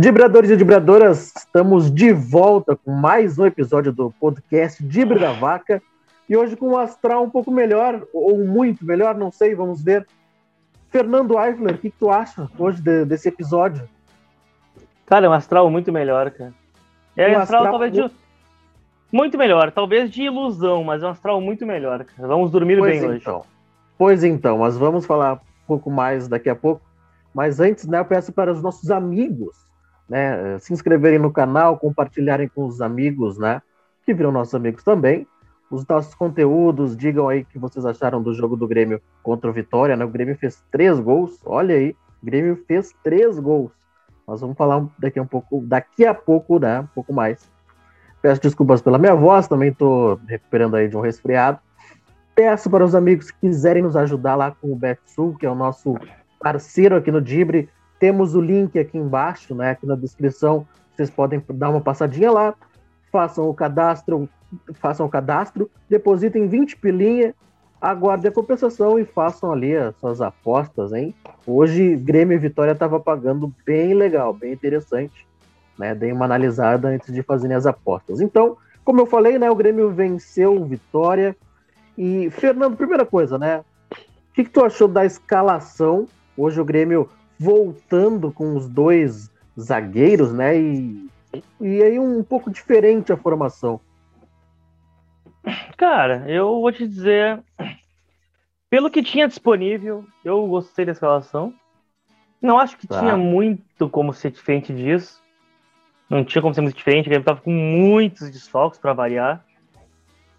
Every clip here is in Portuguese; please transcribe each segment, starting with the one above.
Dibradores e Dibradoras, estamos de volta com mais um episódio do podcast Dibre da Vaca. E hoje com um astral um pouco melhor, ou muito melhor, não sei, vamos ver. Fernando Eifler, o que, que, tu acha hoje de, desse episódio? Cara, é um astral muito melhor, cara. É um astral, astral talvez de... Muito melhor, talvez de ilusão, mas é um astral muito melhor. Cara. Vamos dormir pois bem então. hoje. Pois então, mas vamos falar um pouco mais daqui a pouco. Mas antes, né, eu peço para os nossos amigos né, se inscreverem no canal, compartilharem com os amigos, né, que viram nossos amigos também, os nossos conteúdos, digam aí o que vocês acharam do jogo do Grêmio contra o Vitória, né? O Grêmio fez três gols, olha aí, o Grêmio fez três gols. Nós vamos falar daqui a pouco, daqui a pouco, né? Um pouco mais. Peço desculpas pela minha voz, também estou recuperando aí de um resfriado. Peço para os amigos que quiserem nos ajudar lá com o BetSul, que é o nosso parceiro aqui no Dibre. Temos o link aqui embaixo, né? Aqui na descrição. Vocês podem dar uma passadinha lá, façam o cadastro, façam o cadastro, depositem 20 pilinha, aguardem a compensação e façam ali as suas apostas, hein? Hoje, Grêmio e Vitória tava pagando bem legal, bem interessante, né? Dei uma analisada antes de fazerem as apostas. Então, como eu falei, né? O Grêmio venceu Vitória. E, Fernando, primeira coisa, né? O que, que tu achou da escalação? Hoje o Grêmio voltando com os dois zagueiros, né? E e aí um pouco diferente a formação. Cara, eu vou te dizer, pelo que tinha disponível, eu gostei da escalação. Não acho que tá. tinha muito como ser diferente disso. Não tinha como ser muito diferente, ele tava com muitos desfalques para variar.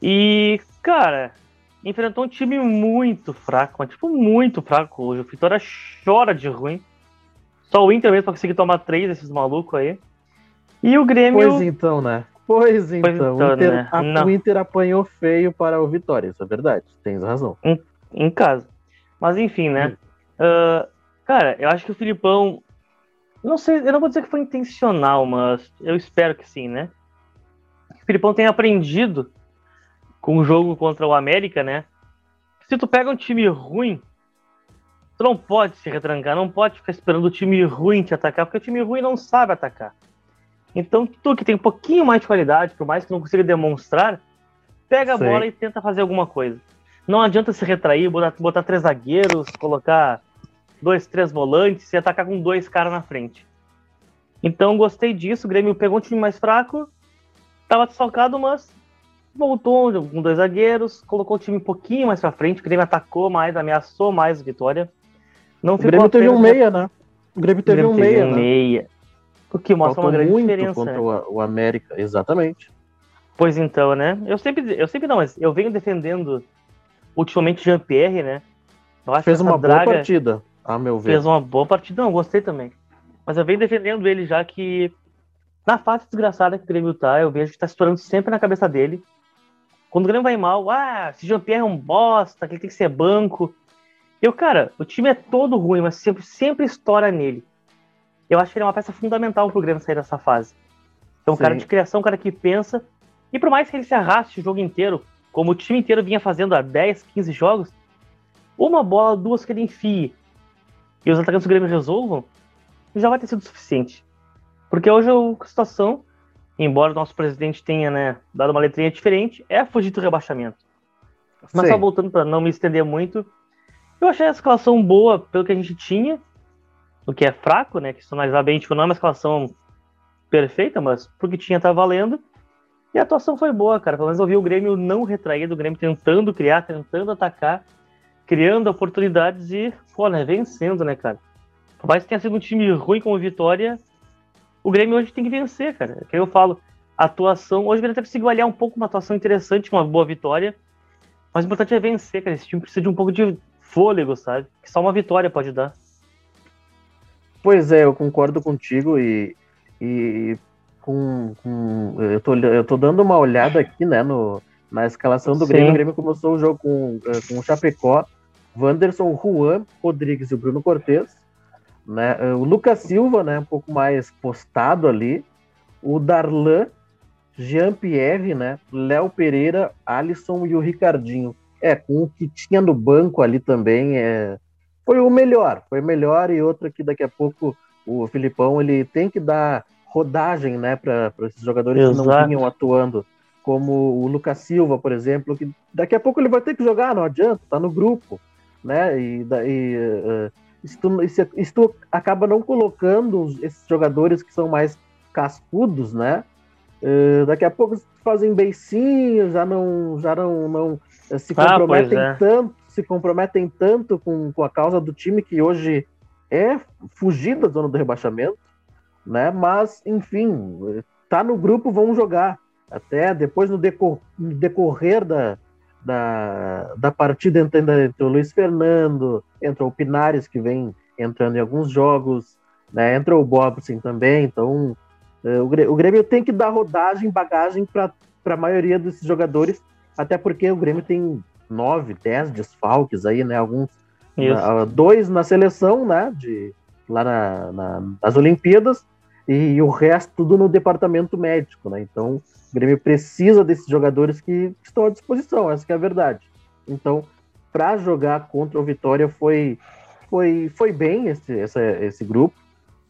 E, cara, enfrentou um time muito fraco, mas tipo muito fraco hoje. O Vitória chora de ruim. Só o Inter mesmo pra conseguir tomar três desses malucos aí. E o Grêmio. Pois então, né? Pois então. Pois então o, Inter, né? a, o, Inter, apanhou feio para o Vitória, isso é verdade. Tens razão. Em, em casa. Mas enfim, né? Uh, cara, eu acho que o Filipão. Não sei, eu não vou dizer que foi intencional, mas eu espero que sim, né? O Filipão tem aprendido com o jogo contra o América, né? Se tu pega um time ruim, tu não pode se retrancar, não pode ficar esperando o time ruim te atacar, porque o time ruim não sabe atacar. Então, tu que tem um pouquinho mais de qualidade, por mais que não consiga demonstrar, pega a Sei. bola e tenta fazer alguma coisa. Não adianta se retrair, botar, botar três zagueiros, colocar dois, três volantes e atacar com dois caras na frente. Então, gostei disso. O Grêmio pegou um time mais fraco, estava desfalcado, mas voltou com dois zagueiros, colocou o time um pouquinho mais para frente. O Grêmio atacou mais, ameaçou mais a vitória. Não o Grêmio teve um meia, né? O Grêmio teve o Grêmio um meia. Um né? meia. O que mostra uma grande muito diferença. contra né? o América, exatamente. Pois então, né? Eu sempre, eu sempre não, mas eu venho defendendo ultimamente Jean-Pierre, né? Eu acho fez uma boa partida, a meu ver. Fez uma boa partida, não, gostei também. Mas eu venho defendendo ele já que na fase desgraçada que o Grêmio tá, eu vejo que tá estourando sempre na cabeça dele. Quando o Grêmio vai mal, ah, se Jean-Pierre é um bosta, que ele tem que ser banco. Eu, cara, o time é todo ruim, mas sempre, sempre estoura nele eu acho que ele é uma peça fundamental pro Grêmio sair dessa fase. Então, um cara de criação, um cara que pensa. E por mais que ele se arraste o jogo inteiro, como o time inteiro vinha fazendo há 10, 15 jogos, uma bola, duas que ele enfie e os atacantes do Grêmio resolvam, já vai ter sido suficiente. Porque hoje a situação, embora o nosso presidente tenha né, dado uma letrinha diferente, é fugir do rebaixamento. Mas só voltando para não me estender muito, eu achei a escalação boa pelo que a gente tinha o que é fraco, né? Que se analisar bem, tipo, não é uma escalação perfeita, mas porque tinha tá valendo. E a atuação foi boa, cara. Pelo menos eu vi o Grêmio não retraído, o Grêmio tentando criar, tentando atacar, criando oportunidades e, pô, né, vencendo, né, cara. Por mais que tenha sido um time ruim como Vitória, o Grêmio hoje tem que vencer, cara. É que eu falo, a atuação. Hoje o Grêmio até conseguiu aliar um pouco uma atuação interessante, uma boa vitória. Mas o importante é vencer, cara. Esse time precisa de um pouco de fôlego, sabe? Que só uma vitória pode dar. Pois é, eu concordo contigo e, e com, com, eu, tô, eu tô dando uma olhada aqui, né, no, na escalação do Sim. Grêmio. O Grêmio começou o jogo com, eh, com o Chapecó, Wanderson, Juan, Rodrigues e o Bruno Cortes. Né? Eh, o Lucas Silva, né, um pouco mais postado ali. O Darlan, Jean-Pierre, né, Léo Pereira, Alisson e o Ricardinho. É, com o que tinha no banco ali também, é, foi o melhor, foi o melhor e outro que daqui a pouco o Filipão ele tem que dar rodagem, né, para esses jogadores Exato. que não vinham atuando, como o Lucas Silva, por exemplo, que daqui a pouco ele vai ter que jogar, não adianta, tá no grupo, né? E, e uh, acaba não colocando esses jogadores que são mais cascudos, né? Uh, daqui a pouco fazem beicinhos, já não, já não, não se ah, comprometem ah, é. tanto, se comprometem tanto com, com a causa do time que hoje é fugir da zona do rebaixamento, né? Mas, enfim, tá no grupo, vão jogar. Até depois no, decor, no decorrer da, da, da partida entre, entre o Luiz Fernando, entra o Pinares, que vem entrando em alguns jogos, né? entra o Bobson também, então uh, o Grêmio tem que dar rodagem, bagagem para a maioria desses jogadores, até porque o Grêmio tem nove, dez desfalques aí, né? Alguns na, dois na seleção, né? De, lá na, na, nas Olimpíadas, e o resto tudo no departamento médico, né? Então, o Grêmio precisa desses jogadores que estão à disposição, essa é a verdade. Então, para jogar contra o Vitória foi foi, foi bem esse, esse, esse grupo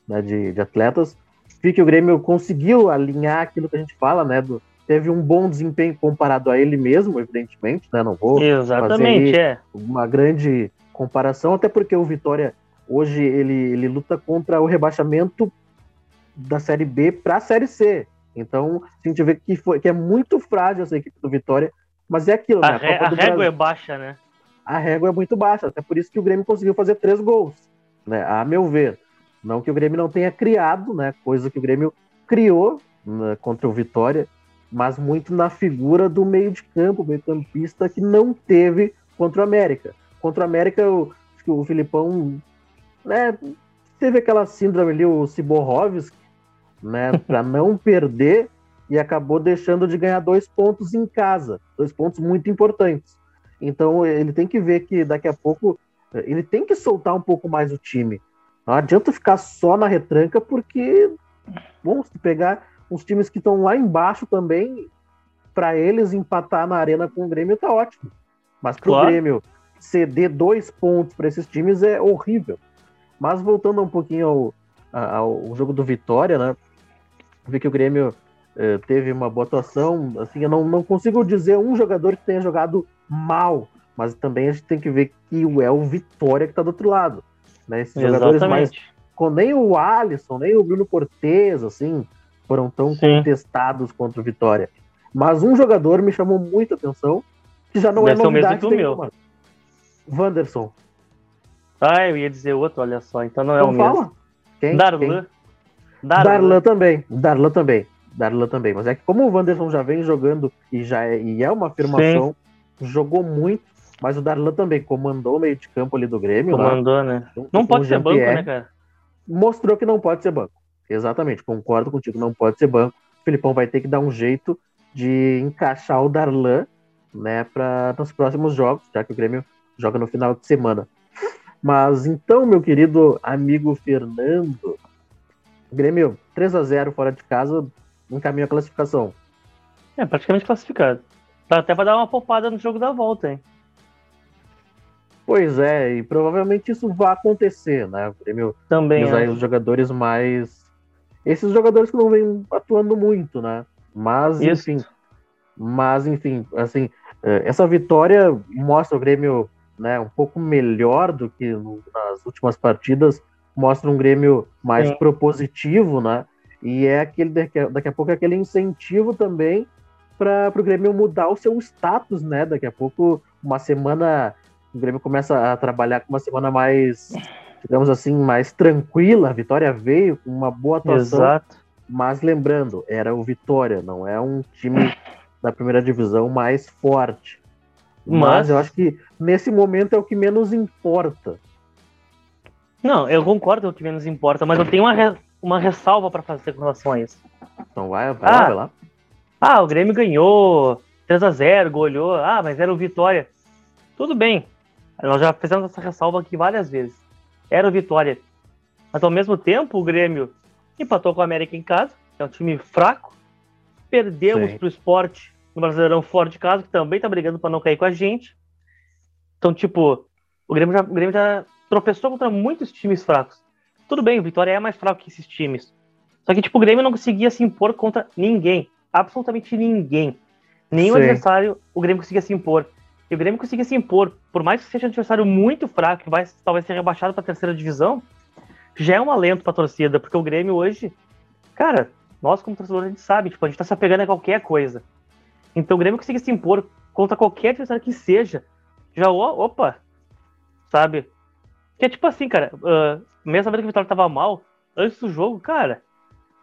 né, de, de atletas. Vi que o Grêmio conseguiu alinhar aquilo que a gente fala, né? Do, teve um bom desempenho comparado a ele mesmo, evidentemente, né? Não vou Exatamente, é. uma grande comparação, até porque o Vitória hoje ele, ele luta contra o rebaixamento da Série B para a Série C. Então, a gente vê que, foi, que é muito frágil essa equipe do Vitória, mas é aquilo, a né? A, a régua Brasil, é baixa, né? A régua é muito baixa, até por isso que o Grêmio conseguiu fazer três gols, né? A meu ver. Não que o Grêmio não tenha criado, né? Coisa que o Grêmio criou né, contra o Vitória, mas muito na figura do meio de campo, meio campista, que não teve contra o América. Contra o América, o, o Filipão né, teve aquela síndrome ali, o Ciborrovski, né, para não perder e acabou deixando de ganhar dois pontos em casa, dois pontos muito importantes. Então ele tem que ver que daqui a pouco ele tem que soltar um pouco mais o time. Não adianta ficar só na retranca, porque, bom, se pegar uns times que estão lá embaixo também, para eles empatar na arena com o Grêmio tá ótimo. Mas para o claro. Grêmio ceder dois pontos para esses times é horrível. Mas voltando um pouquinho ao, ao jogo do Vitória, né? Vi que o Grêmio eh, teve uma boa atuação. Assim, eu não, não consigo dizer um jogador que tenha jogado mal, mas também a gente tem que ver que é o Vitória que está do outro lado. Né? Esses Exatamente. jogadores mais. Nem o Alisson, nem o Bruno Cortez, assim, foram tão Sim. contestados contra o Vitória. Mas um jogador me chamou muita atenção, que já não é Deve é novidade. Mesmo que o meu. Wanderson. Ah, eu ia dizer outro, olha só. Então não é então o fala. mesmo. Quem? Darlan. Quem? Darlan. Darlan também. Darlan também. Darlan também. Mas é que como o Wanderson já vem jogando e já é, e é uma afirmação, Sim. jogou muito, mas o Darlan também comandou o meio de campo ali do Grêmio. Comandou, né? né? Não pode ser banco, né, cara? Mostrou que não pode ser banco. Exatamente, concordo contigo, não pode ser banco. O Filipão vai ter que dar um jeito de encaixar o Darlan, né, para nos próximos jogos, já que o Grêmio joga no final de semana. Mas então, meu querido amigo Fernando, Grêmio 3 a 0 fora de casa, encaminha a classificação. É, praticamente classificado. Dá até para dar uma poupada no jogo da volta, hein? Pois é, e provavelmente isso vai acontecer, né? O Grêmio também aí os jogadores mais esses jogadores que não vêm atuando muito, né? Mas isso. enfim, mas enfim, assim, eh, essa vitória mostra o Grêmio né, um pouco melhor do que nas últimas partidas, mostra um Grêmio mais Sim. propositivo, né? E é aquele daqui, daqui a pouco é aquele incentivo também para o Grêmio mudar o seu status, né? Daqui a pouco, uma semana, o Grêmio começa a trabalhar com uma semana mais, digamos assim, mais tranquila. A Vitória veio com uma boa atuação. Exato. Mas lembrando, era o Vitória, não é um time da primeira divisão mais forte. Mas, mas eu acho que nesse momento é o que menos importa. Não, eu concordo com o que menos importa, mas eu tenho uma, re... uma ressalva para fazer com relação a isso. Então vai, vai ah, lá, vai lá. Ah, o Grêmio ganhou 3 a 0 goleou. Ah, mas era o Vitória. Tudo bem. Nós já fizemos essa ressalva aqui várias vezes. Era o Vitória. Mas ao mesmo tempo, o Grêmio empatou com o América em casa, que é um time fraco. Perdemos para o esporte no Brasileirão fora de casa, que também tá brigando para não cair com a gente. Então, tipo, o Grêmio já, o Grêmio já tropeçou contra muitos times fracos. tudo bem, o Vitória é mais fraco que esses times. Só que, tipo, o Grêmio não conseguia se impor contra ninguém. Absolutamente ninguém. Nenhum Sim. adversário o Grêmio conseguia se impor. E o Grêmio conseguia se impor, por mais que seja um adversário muito fraco, que vai talvez ser rebaixado para a terceira divisão, já é um alento para a torcida, porque o Grêmio hoje, cara, nós como torcedores a gente sabe, tipo, a gente tá se apegando a qualquer coisa. Então o Grêmio conseguia se impor contra qualquer adversário que seja. Já, opa, sabe? Que é tipo assim, cara, uh, mesmo sabendo que o Vitória tava mal, antes do jogo, cara,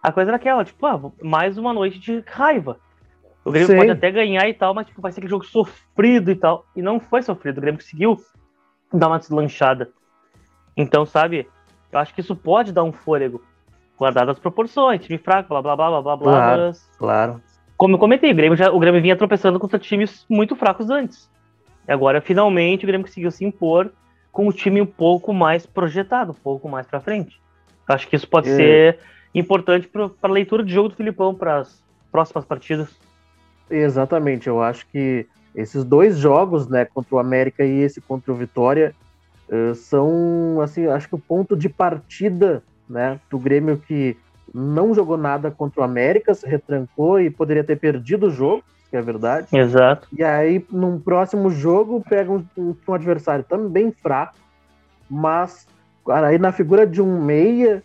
a coisa era aquela, tipo, ah, mais uma noite de raiva. O Grêmio Sim. pode até ganhar e tal, mas tipo, vai ser aquele jogo sofrido e tal. E não foi sofrido, o Grêmio conseguiu dar uma deslanchada. Então, sabe, eu acho que isso pode dar um fôlego, guardado as proporções, time fraco, blá blá blá blá blá blá. Claro, mas... claro. Como eu comentei, o Grêmio, já, o Grêmio vinha tropeçando contra times muito fracos antes. E agora, finalmente, o Grêmio conseguiu se impor com o time um pouco mais projetado, um pouco mais para frente. Eu acho que isso pode é. ser importante para a leitura de jogo do Filipão para as próximas partidas. Exatamente, eu acho que esses dois jogos, né, contra o América e esse contra o Vitória, uh, são, assim, acho que o ponto de partida, né, do Grêmio que não jogou nada contra o América, se retrancou e poderia ter perdido o jogo, que é verdade. Exato. E aí, num próximo jogo, pega um, um adversário também fraco, mas aí na figura de um meia,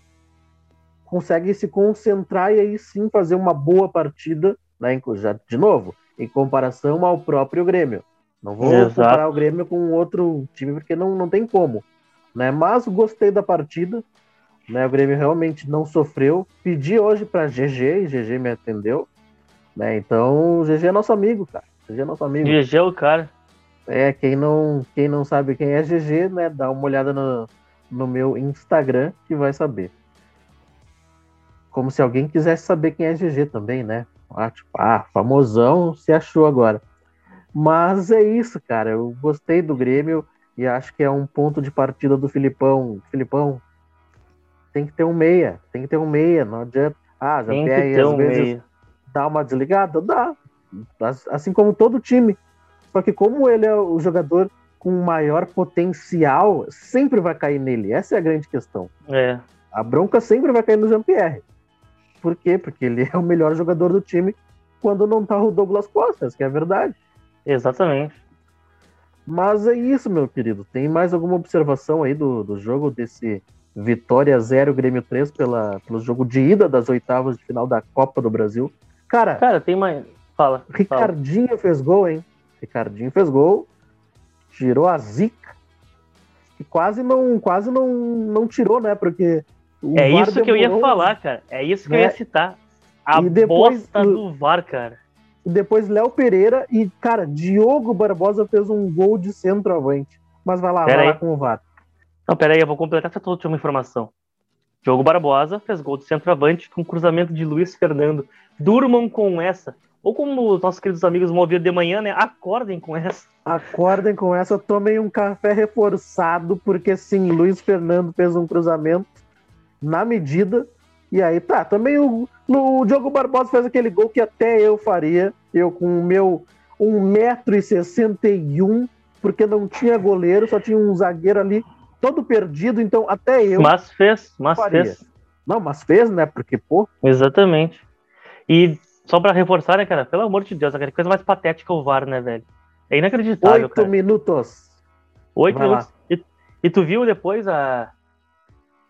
consegue se concentrar e aí sim fazer uma boa partida né? Já, de novo, em comparação ao próprio Grêmio. Não vou Exato. comparar o Grêmio com outro time, porque não, não tem como. Né? Mas gostei da partida. Né? O Grêmio realmente não sofreu. Pedi hoje para GG e GG me atendeu. Né? Então, GG é nosso amigo, cara. GG é nosso amigo. GG é o cara. É, quem não, quem não sabe quem é GG, né? Dá uma olhada no, no meu Instagram que vai saber. Como se alguém quisesse saber quem é GG também, né? Ah, tipo, ah, famosão se achou agora. Mas é isso, cara. Eu gostei do Grêmio e acho que é um ponto de partida do Filipão. Filipão, tem que ter um meia, tem que ter um meia, não adianta. Ah, já tem às um vezes meia. dá uma desligada? Dá. Assim como todo time. Só que como ele é o jogador com maior potencial, sempre vai cair nele. Essa é a grande questão. É. A bronca sempre vai cair no Jean-Pierre. Por quê? Porque ele é o melhor jogador do time quando não tá o Douglas Costa, que é a verdade. Exatamente. Mas é isso, meu querido. Tem mais alguma observação aí do, do jogo desse Vitória 0, Grêmio 3 pela, pelo jogo de ida das oitavas de final da Copa do Brasil? Cara, cara tem mais. Fala. Ricardinho fala. fez gol, hein? Ricardinho fez gol, tirou a zica e quase não, quase não, não tirou, né? Porque o é VAR isso que eu ia falar, cara. É isso que né? eu ia né? citar. A e depois, bosta do VAR, cara. E depois Léo Pereira e, cara, Diogo Barbosa fez um gol de centroavante. Mas vai lá, pera vai aí. lá com o VAR. Não, pera aí, eu vou completar essa última informação. Diogo Barbosa fez gol de centroavante com cruzamento de Luiz Fernando. Durmam com essa. Ou como nossos queridos amigos vão ouvir de manhã, né? Acordem com essa. Acordem com essa, tomem um café reforçado, porque sim, Luiz Fernando fez um cruzamento na medida. E aí, tá, também o, o Diogo Barbosa fez aquele gol que até eu faria, eu com o meu 1,61m, porque não tinha goleiro, só tinha um zagueiro ali todo perdido, então até eu. Mas fez, mas faria. fez. Não, mas fez, né? Porque, pô. Exatamente. E só para reforçar, né, cara? Pelo amor de Deus, aquela coisa mais patética o VAR, né, velho? É inacreditável. Oito minutos. Oito minutos. E, e, tu viu depois a,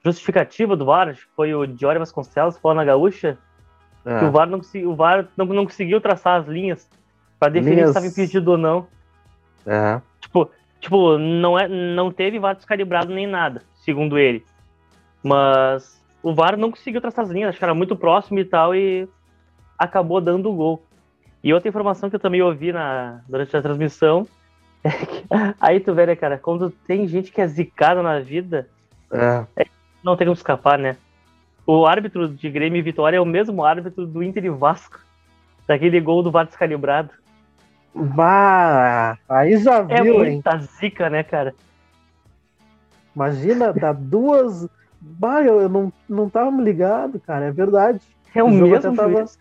justificativa do VAR, foi o Diori Vasconcelos falando na gaúcha, é. que o VAR, não, o VAR não, não conseguiu traçar as linhas para definir linhas... se estava impedido ou não. É. Tipo, tipo não, é, não teve VAR descalibrado nem nada, segundo ele. Mas o VAR não conseguiu traçar as linhas, acho que era muito próximo e tal, e acabou dando o gol. E outra informação que eu também ouvi na, durante a transmissão é que aí tu vê, né, cara, quando tem gente que é zicada na vida, é. é não tem como escapar, né? O árbitro de Grêmio e Vitória é o mesmo árbitro do Inter e Vasco. Daquele gol do VAR descalibrado. Bah, aí já é viu, é muita hein? zica, né, cara? Imagina, dá duas. Bah, eu não, não tava me ligado, cara, é verdade. É o, o mesmo tava, juiz,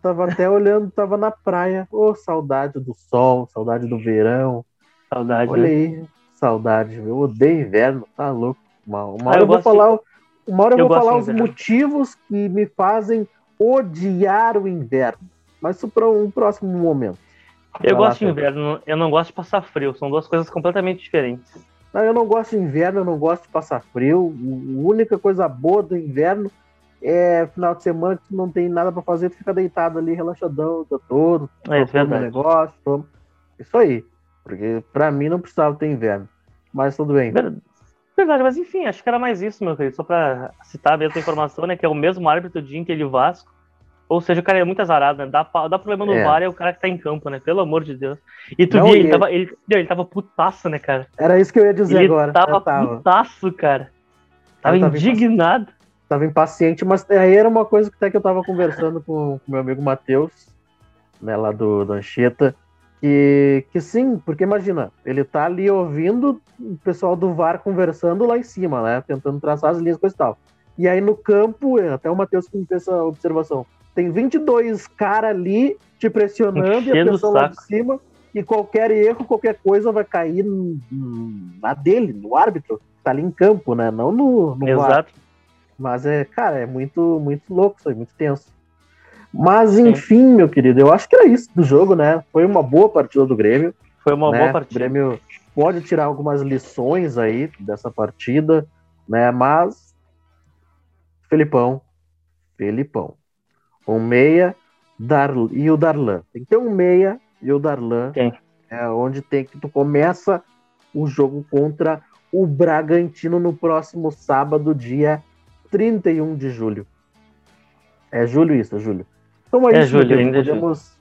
tava até olhando, tava na praia. Ô, oh, saudade do sol, saudade do verão. Saudade. Olha né? aí, saudade. Eu odeio inverno, tá louco. Uma, uma ah, hora eu vou falar, Uma hora eu, eu vou falar os motivos que me fazem odiar o inverno. Mas isso para um próximo momento. Eu gosto de inverno, eu não gosto de passar frio, são duas coisas completamente diferentes. Não, eu não gosto de inverno, eu não gosto de passar frio. A única coisa boa do inverno é final de semana que não tem nada para fazer, tu fica deitado ali, relaxadão dia todo, é, todo negócio, todo... isso aí. Porque para mim não precisava ter inverno. Mas tudo bem. Verdade, mas enfim, acho que era mais isso, meu querido. Só para citar a mesma informação, né? Que é o mesmo árbitro de Inter e Vasco. Ou seja, o cara é muito azarado, né? Dá, dá problema no é. VAR é o cara que tá em campo, né? Pelo amor de Deus. E tu viu, ele, tava, ele, ele tava putaço, né, cara? Era isso que eu ia dizer ele agora. Tava, tava putaço, cara. Tava, tava indignado. Impaciente. Tava impaciente, mas aí era uma coisa que até que eu tava conversando com o meu amigo Matheus, né, lá do, do Anchieta, que, que sim, porque imagina, ele tá ali ouvindo o pessoal do VAR conversando lá em cima, né? Tentando traçar as linhas, coisa e tal. E aí no campo, até o Matheus que me fez essa observação, tem 22 caras ali te pressionando Enchendo e a pessoa lá de cima, e qualquer erro, qualquer coisa vai cair na dele, no árbitro, tá ali em campo, né? Não no, no Exato. VAR. Mas é, cara, é muito, muito louco isso aí, muito tenso. Mas enfim, meu querido, eu acho que era isso do jogo, né? Foi uma boa partida do Grêmio. Foi uma né? boa partida. O Grêmio pode tirar algumas lições aí dessa partida, né? Mas Felipão, Felipão. Um meia Dar, e o Darlan. Tem que ter um meia e o Darlan. Tem. É onde tem que tu começa o jogo contra o Bragantino no próximo sábado, dia 31 de julho. É julho isso, é julho. Então é, é isso, julho, ainda podemos,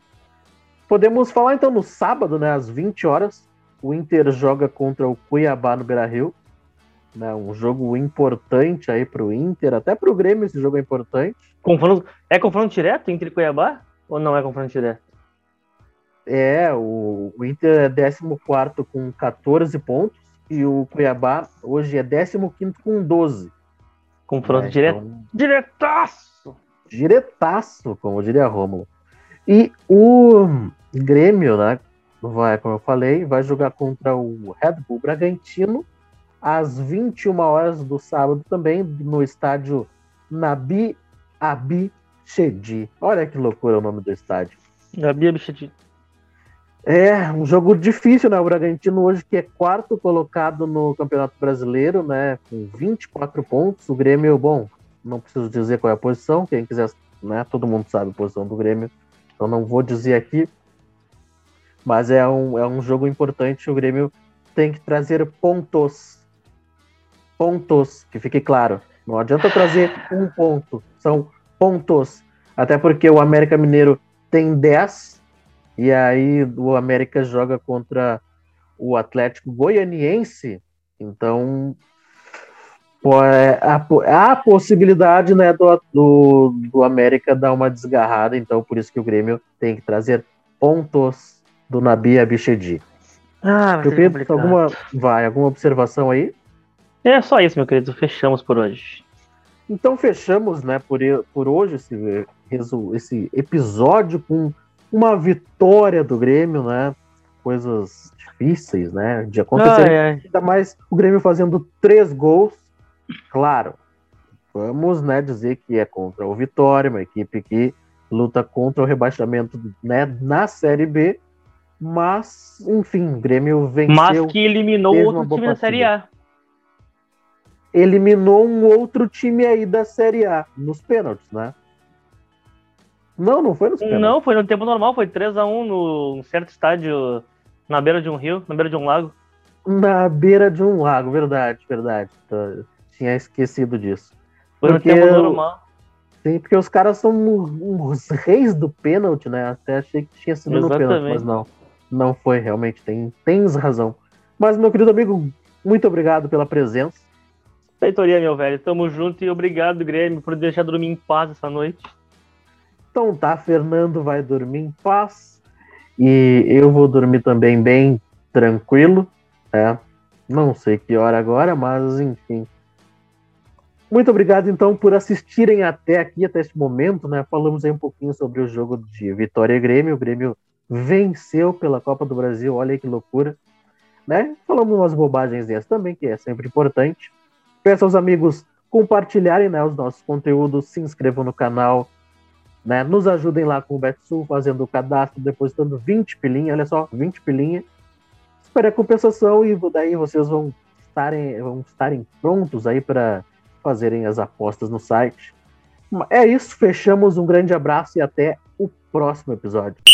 podemos falar então no sábado, né, às 20 horas, o Inter joga contra o Cuiabá no Beira-Rio. Né, um jogo importante aí para o Inter, até para o Grêmio esse jogo é importante. Confronto, é confronto direto entre Cuiabá ou não é confronto direto? É, o, o Inter é 14 com 14 pontos e o Cuiabá hoje é 15 com 12. Confronto é, direto. Então... Diretaço! Diretaço, como diria Rômulo. E o Grêmio, né? Vai, como eu falei, vai jogar contra o Red Bull Bragantino às 21 horas do sábado também, no estádio Nabi Abichedi. Olha que loucura o nome do estádio. Nabi Abichedi. É, um jogo difícil, né? O Bragantino hoje que é quarto colocado no Campeonato Brasileiro, né? Com 24 pontos. O Grêmio, bom, não preciso dizer qual é a posição. Quem quiser, né? Todo mundo sabe a posição do Grêmio. Então não vou dizer aqui. Mas é um, é um jogo importante. O Grêmio tem que trazer pontos. Pontos, que fique claro. Não adianta trazer um ponto. São pontos. Até porque o América Mineiro tem 10 e aí o América joga contra o Atlético Goianiense. Então há a possibilidade né, do, do, do, América dar uma desgarrada, então por isso que o Grêmio tem que trazer pontos do Nabi Abichedi. Ah, meu querido, alguma, vai, alguma observação aí? É só isso, meu querido. Fechamos por hoje. Então fechamos, né, por, por hoje esse, esse episódio com uma vitória do Grêmio, né? Coisas difíceis, né? De acontecer. Ai, ai. Ainda mais o Grêmio fazendo três gols. Claro, vamos né, dizer que é contra o Vitória, uma equipe que luta contra o rebaixamento né, na Série B. Mas, enfim, o Grêmio venceu. Mas que eliminou outro time na Série A. Eliminou um outro time aí da Série A, nos pênaltis, né? Não, não foi no pênaltis. Não, foi no tempo normal, foi 3x1 no certo estádio na beira de um rio, na beira de um lago. Na beira de um lago, verdade, verdade. Tinha esquecido disso. Foi porque, normal. Sim, porque os caras são os reis do pênalti, né? Até achei que tinha sido Exatamente. no pênalti, mas não. Não foi, realmente, tem, tens razão. Mas, meu querido amigo, muito obrigado pela presença. Feitoria, meu velho. Tamo junto e obrigado, Grêmio, por deixar dormir em paz essa noite. Então tá, Fernando vai dormir em paz e eu vou dormir também bem tranquilo, é. Não sei que hora agora, mas enfim. Muito obrigado, então, por assistirem até aqui, até este momento, né? Falamos aí um pouquinho sobre o jogo de Vitória e Grêmio. O Grêmio venceu pela Copa do Brasil, olha aí que loucura. Né? Falamos umas bobagens dessas também, que é sempre importante. Peço aos amigos compartilharem né, os nossos conteúdos, se inscrevam no canal, né? Nos ajudem lá com o BetSul, fazendo o cadastro, depositando 20 pilinha, olha só, 20 pilinha. Espere a compensação e daí vocês vão estarem, vão estarem prontos aí para fazerem as apostas no site. É isso, fechamos. Um grande abraço e até o próximo episódio.